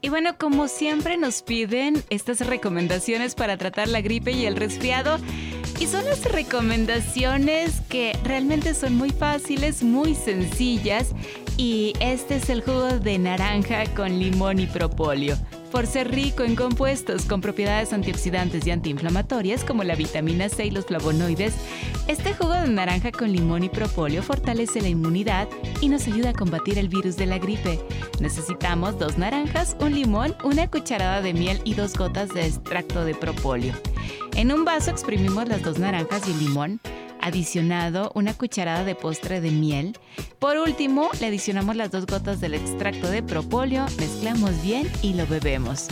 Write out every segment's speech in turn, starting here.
Y bueno, como siempre nos piden estas recomendaciones para tratar la gripe y el resfriado. Y son las recomendaciones que realmente son muy fáciles, muy sencillas. Y este es el jugo de naranja con limón y propóleo. Por ser rico en compuestos con propiedades antioxidantes y antiinflamatorias como la vitamina C y los flavonoides, este jugo de naranja con limón y propóleo fortalece la inmunidad y nos ayuda a combatir el virus de la gripe. Necesitamos dos naranjas, un limón, una cucharada de miel y dos gotas de extracto de propóleo. En un vaso exprimimos las dos naranjas y el limón adicionado una cucharada de postre de miel. Por último, le adicionamos las dos gotas del extracto de propóleo, mezclamos bien y lo bebemos.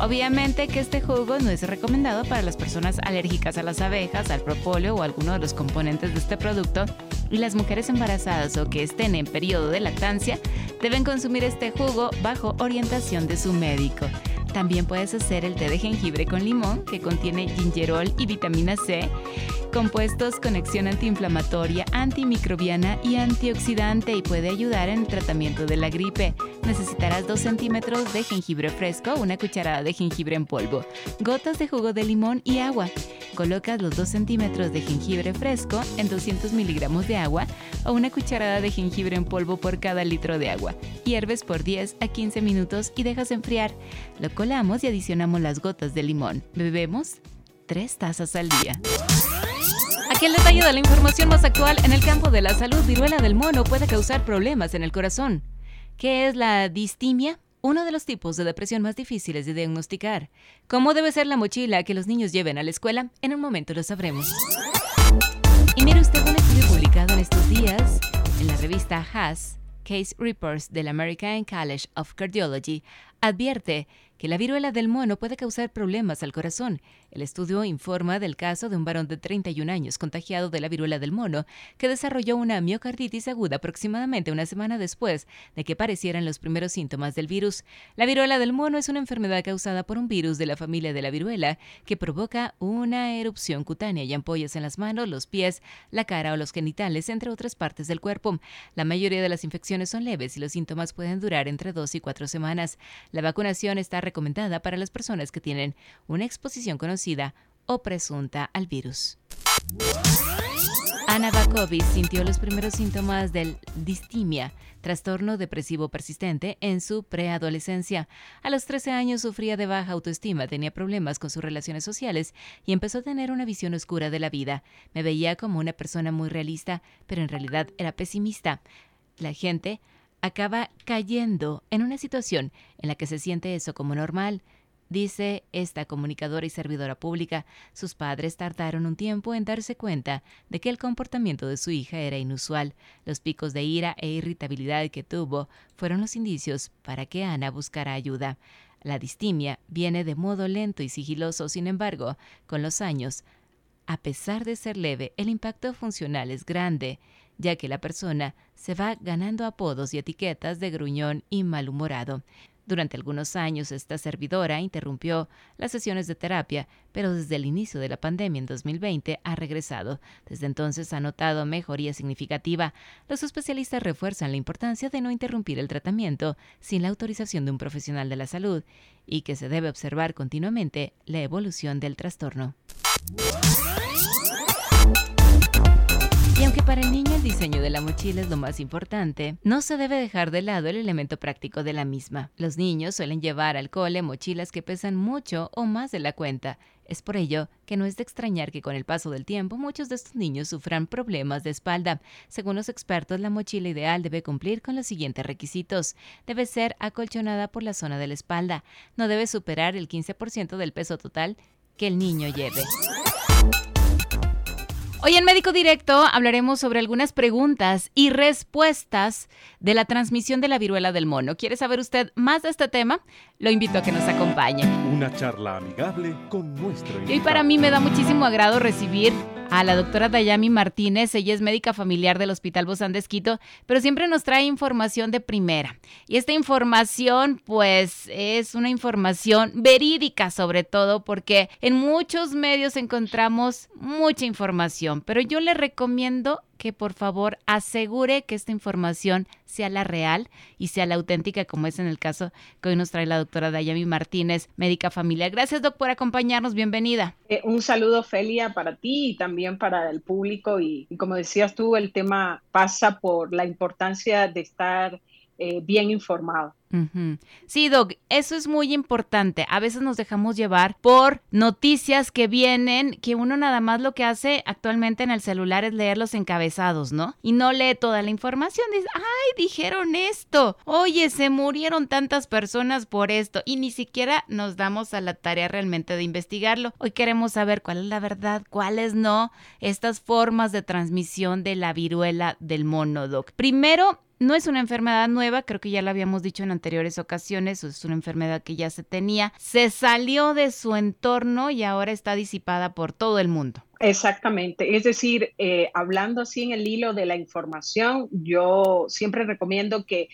Obviamente que este jugo no es recomendado para las personas alérgicas a las abejas, al propóleo o alguno de los componentes de este producto y las mujeres embarazadas o que estén en periodo de lactancia deben consumir este jugo bajo orientación de su médico. También puedes hacer el té de jengibre con limón que contiene gingerol y vitamina C compuestos con acción antiinflamatoria, antimicrobiana y antioxidante y puede ayudar en el tratamiento de la gripe. Necesitarás 2 centímetros de jengibre fresco, una cucharada de jengibre en polvo, gotas de jugo de limón y agua. Colocas los 2 centímetros de jengibre fresco en 200 miligramos de agua o una cucharada de jengibre en polvo por cada litro de agua. Hierves por 10 a 15 minutos y dejas enfriar. Lo colamos y adicionamos las gotas de limón. Bebemos 3 tazas al día. Aquí el detalle de la información más actual en el campo de la salud, viruela del mono puede causar problemas en el corazón. ¿Qué es la distimia? Uno de los tipos de depresión más difíciles de diagnosticar. ¿Cómo debe ser la mochila que los niños lleven a la escuela? En un momento lo sabremos. Y mire usted un estudio publicado en estos días en la revista HAS, Case Reports del American College of Cardiology, advierte que la viruela del mono puede causar problemas al corazón. El estudio informa del caso de un varón de 31 años contagiado de la viruela del mono que desarrolló una miocarditis aguda aproximadamente una semana después de que parecieran los primeros síntomas del virus. La viruela del mono es una enfermedad causada por un virus de la familia de la viruela que provoca una erupción cutánea y ampollas en las manos, los pies, la cara o los genitales, entre otras partes del cuerpo. La mayoría de las infecciones son leves y los síntomas pueden durar entre dos y cuatro semanas. La vacunación está recomendada para las personas que tienen una exposición conocida o presunta al virus. Ana Bakovic sintió los primeros síntomas del distimia, trastorno depresivo persistente, en su preadolescencia. A los 13 años sufría de baja autoestima, tenía problemas con sus relaciones sociales y empezó a tener una visión oscura de la vida. Me veía como una persona muy realista, pero en realidad era pesimista. La gente acaba cayendo en una situación en la que se siente eso como normal. Dice esta comunicadora y servidora pública, sus padres tardaron un tiempo en darse cuenta de que el comportamiento de su hija era inusual. Los picos de ira e irritabilidad que tuvo fueron los indicios para que Ana buscara ayuda. La distimia viene de modo lento y sigiloso, sin embargo, con los años, a pesar de ser leve, el impacto funcional es grande ya que la persona se va ganando apodos y etiquetas de gruñón y malhumorado. Durante algunos años esta servidora interrumpió las sesiones de terapia, pero desde el inicio de la pandemia en 2020 ha regresado. Desde entonces ha notado mejoría significativa. Los especialistas refuerzan la importancia de no interrumpir el tratamiento sin la autorización de un profesional de la salud y que se debe observar continuamente la evolución del trastorno. Y aunque para el niño el diseño de la mochila es lo más importante, no se debe dejar de lado el elemento práctico de la misma. Los niños suelen llevar al cole mochilas que pesan mucho o más de la cuenta. Es por ello que no es de extrañar que con el paso del tiempo muchos de estos niños sufran problemas de espalda. Según los expertos, la mochila ideal debe cumplir con los siguientes requisitos. Debe ser acolchonada por la zona de la espalda. No debe superar el 15% del peso total que el niño lleve. Hoy en Médico Directo hablaremos sobre algunas preguntas y respuestas de la transmisión de la viruela del mono. ¿Quiere saber usted más de este tema? Lo invito a que nos acompañe. Una charla amigable con nuestro Y para mí me da muchísimo agrado recibir a la doctora Dayami Martínez. Ella es médica familiar del Hospital Bozán de Esquito, pero siempre nos trae información de primera. Y esta información, pues, es una información verídica sobre todo porque en muchos medios encontramos mucha información, pero yo le recomiendo que por favor asegure que esta información sea la real y sea la auténtica, como es en el caso que hoy nos trae la doctora Dayami Martínez, médica familiar. Gracias, doc, por acompañarnos. Bienvenida. Eh, un saludo, Felia, para ti y también para el público. Y, como decías tú, el tema pasa por la importancia de estar eh, bien informado. Sí, Doc, eso es muy importante. A veces nos dejamos llevar por noticias que vienen, que uno nada más lo que hace actualmente en el celular es leer los encabezados, ¿no? Y no lee toda la información. Dice, ay, dijeron esto. Oye, se murieron tantas personas por esto. Y ni siquiera nos damos a la tarea realmente de investigarlo. Hoy queremos saber cuál es la verdad, cuáles no, estas formas de transmisión de la viruela del mono, Doc. Primero, no es una enfermedad nueva, creo que ya lo habíamos dicho en anteriores ocasiones, es una enfermedad que ya se tenía, se salió de su entorno y ahora está disipada por todo el mundo. Exactamente, es decir, eh, hablando así en el hilo de la información, yo siempre recomiendo que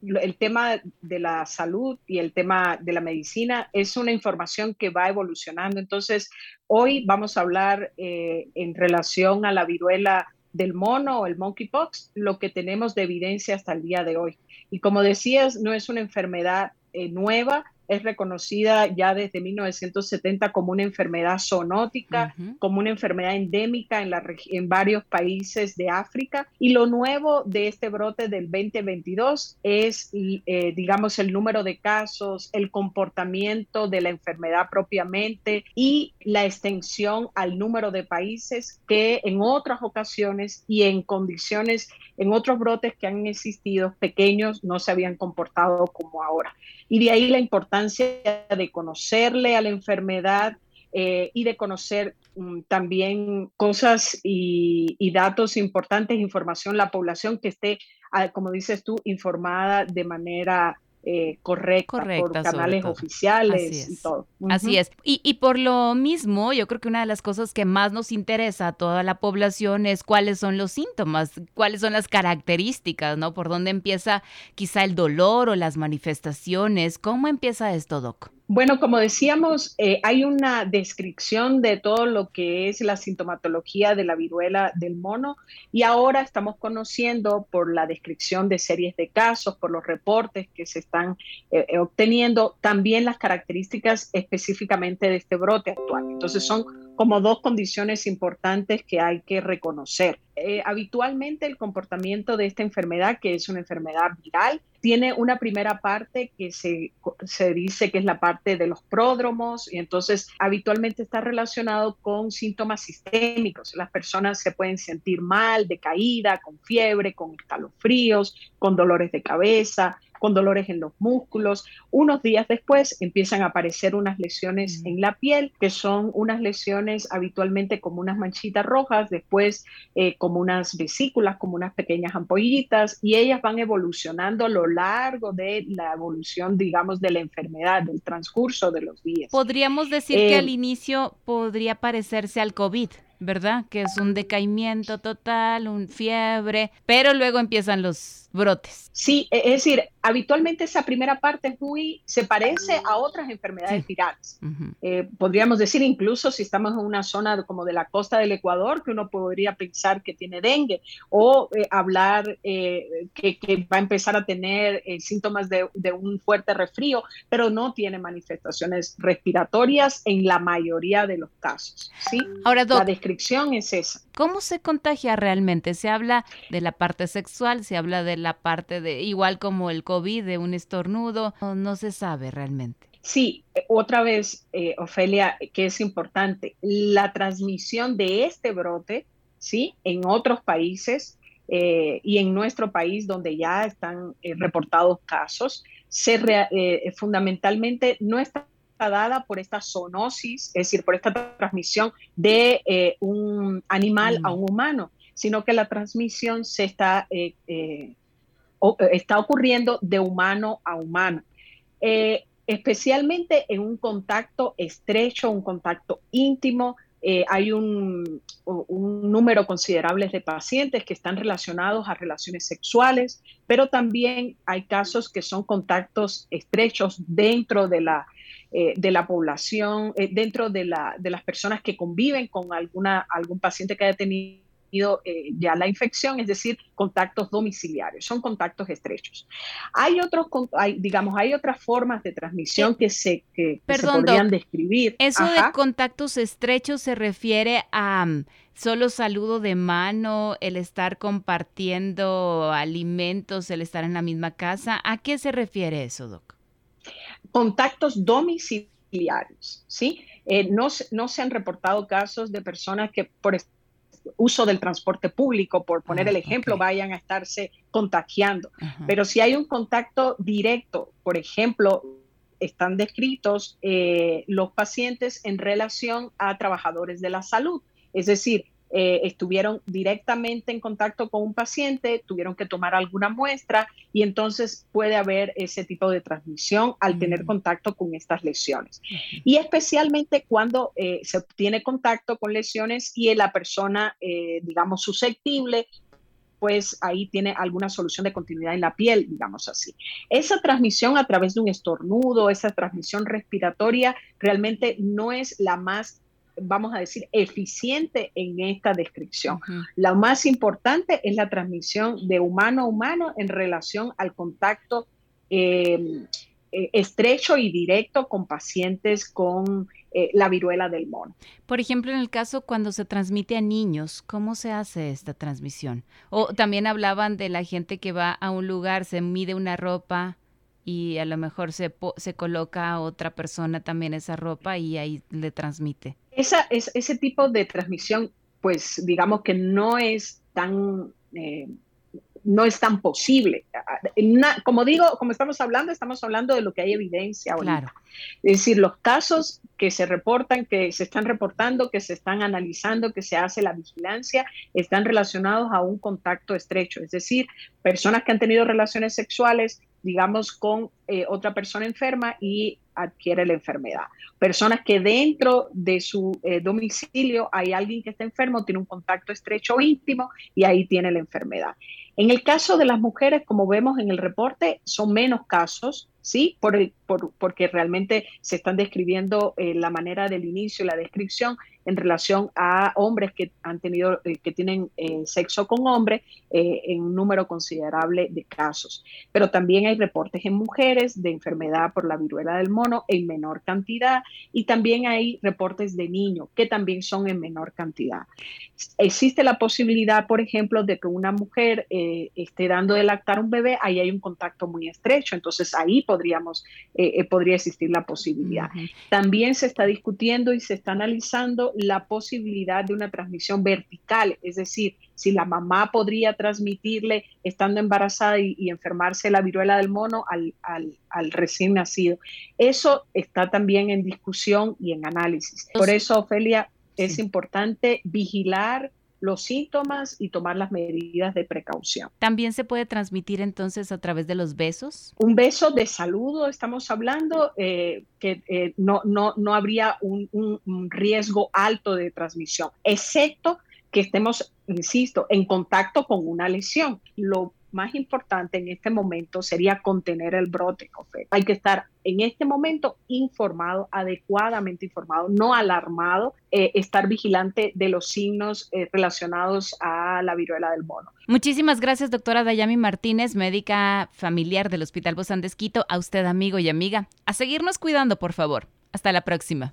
el tema de la salud y el tema de la medicina es una información que va evolucionando. Entonces, hoy vamos a hablar eh, en relación a la viruela del mono o el monkeypox, lo que tenemos de evidencia hasta el día de hoy. Y como decías, no es una enfermedad eh, nueva, es reconocida ya desde 1970 como una enfermedad zoonótica, como una enfermedad endémica en, la, en varios países de África. Y lo nuevo de este brote del 2022 es, eh, digamos, el número de casos, el comportamiento de la enfermedad propiamente y la extensión al número de países que en otras ocasiones y en condiciones, en otros brotes que han existido pequeños, no se habían comportado como ahora. Y de ahí la importancia de conocerle a la enfermedad eh, y de conocer mm, también cosas y, y, datos importantes, información, la población que esté, ah, como dices tú, informada de manera eh, correcta, por canales oficiales y todo. Así es. Y, y, por lo mismo, yo creo que una de las cosas que más nos interesa a toda la población es cuáles son los síntomas, cuáles son las características, ¿no? Por dónde empieza quizá el dolor o las manifestaciones. ¿Cómo empieza esto, Doc? Bueno, como decíamos, eh, hay una descripción de todo lo que es la sintomatología de la viruela del mono y ahora estamos conociendo por la descripción de series de casos, por los reportes que se están eh, eh, obteniendo, también las características específicamente de este brote actual. Entonces son como dos condiciones importantes que hay que reconocer. Eh, habitualmente el comportamiento de esta enfermedad, que es una enfermedad viral, tiene una primera parte que se, se, dice que es la parte de los pródromos y entonces habitualmente está relacionado con síntomas sistémicos. Las personas se pueden sentir mal, decaída, con fiebre, con escalofríos, con dolores de cabeza, con dolores en los músculos. Unos días después empiezan a aparecer unas lesiones en la piel, que son unas lesiones habitualmente como unas manchitas rojas, después eh, como unas vesículas, como unas pequeñas ampollitas, y ellas van evolucionando a lo largo de la evolución, digamos, de la enfermedad, del transcurso de los días. Podríamos decir que al eh, inicio podría parecerse al COVID. ¿verdad? Que es un decaimiento total, un fiebre, pero luego empiezan los brotes. Sí, e, es decir, habitualmente esa primera parte es muy, se parece a otras enfermedades virales. Eh, podríamos decir incluso si estamos en una zona como de la costa del Ecuador, que uno podría pensar que tiene dengue, o eh, hablar eh, que, va a empezar a tener síntomas de, un fuerte resfrío, pero no tiene manifestaciones respiratorias en la mayoría de los casos. ¿sí? Ahora, la descripción es esa. ¿Cómo se contagia realmente? Se habla de la parte sexual, se habla de la parte de, igual como el COVID, de un estornudo, no, se sabe realmente. Sí, eh, otra vez, eh, Ofelia, que es importante, la transmisión de este brote, ¿sí? En otros países eh, y en nuestro país, donde ya están reportados casos, se fundamentalmente no está dada por esta zoonosis, es decir, por esta transmisión de eh, un animal a un humano, sino que la transmisión se está, eh, eh, está ocurriendo de humano a humano. especialmente en un contacto estrecho, un contacto íntimo, hay un, número considerable de pacientes que están relacionados a relaciones sexuales, pero también hay casos que son contactos estrechos dentro de la, eh, de la población, eh, dentro de, la, de, las personas que conviven con alguna, algún paciente que haya tenido eh, ya la infección, es decir, contactos domiciliarios, son contactos estrechos. Hay otros, hay, digamos, hay otras formas de transmisión que se, que, podrían describir. Eso de contactos estrechos se refiere a mm, solo saludo de mano, el estar compartiendo alimentos, el estar en la misma casa. ¿A qué se refiere eso, Doc? contactos domiciliarios, ¿sí? Eh, no, no, se han reportado casos de personas que por uso del transporte público, por poner ah, el ejemplo, vayan a estarse contagiando. Pero si hay un contacto directo, por ejemplo, están descritos eh, los pacientes en relación a trabajadores de la salud. Es decir, eh, estuvieron directamente en contacto con un paciente, tuvieron que tomar alguna muestra y entonces puede haber ese tipo de transmisión al tener contacto con estas lesiones. Y especialmente cuando eh, se tiene contacto con lesiones y la persona, eh, digamos, susceptible pues ahí tiene alguna solución de continuidad en la piel, digamos así. Esa transmisión a través de un estornudo, esa transmisión respiratoria, realmente no es la más vamos a decir, eficiente en esta descripción. Lo más importante es la transmisión de humano a humano en relación al contacto eh, eh, estrecho y directo con pacientes con eh, la viruela del mono. Por ejemplo, en el caso cuando se transmite a niños, ¿cómo se hace esta transmisión? O también hablaban de la gente que va a un lugar, se mide una ropa y a lo mejor se, se coloca a otra persona también esa ropa y ahí le transmite. Esa, es, ese tipo de transmisión, pues digamos que no es tan... Eh, no es tan posible. como digo, como estamos hablando, estamos hablando de lo que hay evidencia ahorita. Es decir, los casos que se reportan, que se están reportando, que se están analizando, que se hace la vigilancia, están relacionados a un contacto estrecho. Es decir, personas que han tenido relaciones sexuales digamos, con eh, otra persona enferma y adquiere la enfermedad. Personas que dentro de su eh, domicilio hay alguien que está enfermo, tiene un contacto estrecho íntimo y ahí tiene la enfermedad. En el caso de las mujeres, como vemos en el reporte, son menos casos, ¿sí? Por porque realmente se están describiendo eh, la manera del inicio la descripción en relación a hombres que han tenido, eh, que tienen eh, sexo con hombres en un número considerable de casos. Pero también hay reportes en mujeres de enfermedad por la viruela del mono en menor cantidad y también hay reportes de niños que también son en menor cantidad. Existe la posibilidad, por ejemplo, de que una mujer esté dando de lactar un bebé, ahí hay un contacto muy estrecho, entonces ahí podríamos eh, eh, podría existir la posibilidad. También se está discutiendo y se está analizando la posibilidad de una transmisión vertical, es decir, si la mamá podría transmitirle estando embarazada y, enfermarse la viruela del mono al, al, recién nacido. Eso está también en discusión y en análisis. Por eso, Ofelia, es importante vigilar los síntomas y tomar las medidas de precaución. ¿También se puede transmitir entonces a través de los besos? Un beso de saludo, estamos hablando eh, que eh, no, no, no habría un, un riesgo alto de transmisión, excepto que estemos, insisto, en contacto con una lesión. Lo más importante en este momento sería contener el brote. Hay que estar en este momento informado, adecuadamente informado, no alarmado, eh, estar vigilante de los signos eh, relacionados a la viruela del mono. Muchísimas gracias, doctora Dayami Martínez, médica familiar del Hospital Bozán de Esquito. A usted, amigo y amiga. A seguirnos cuidando, por favor. Hasta la próxima.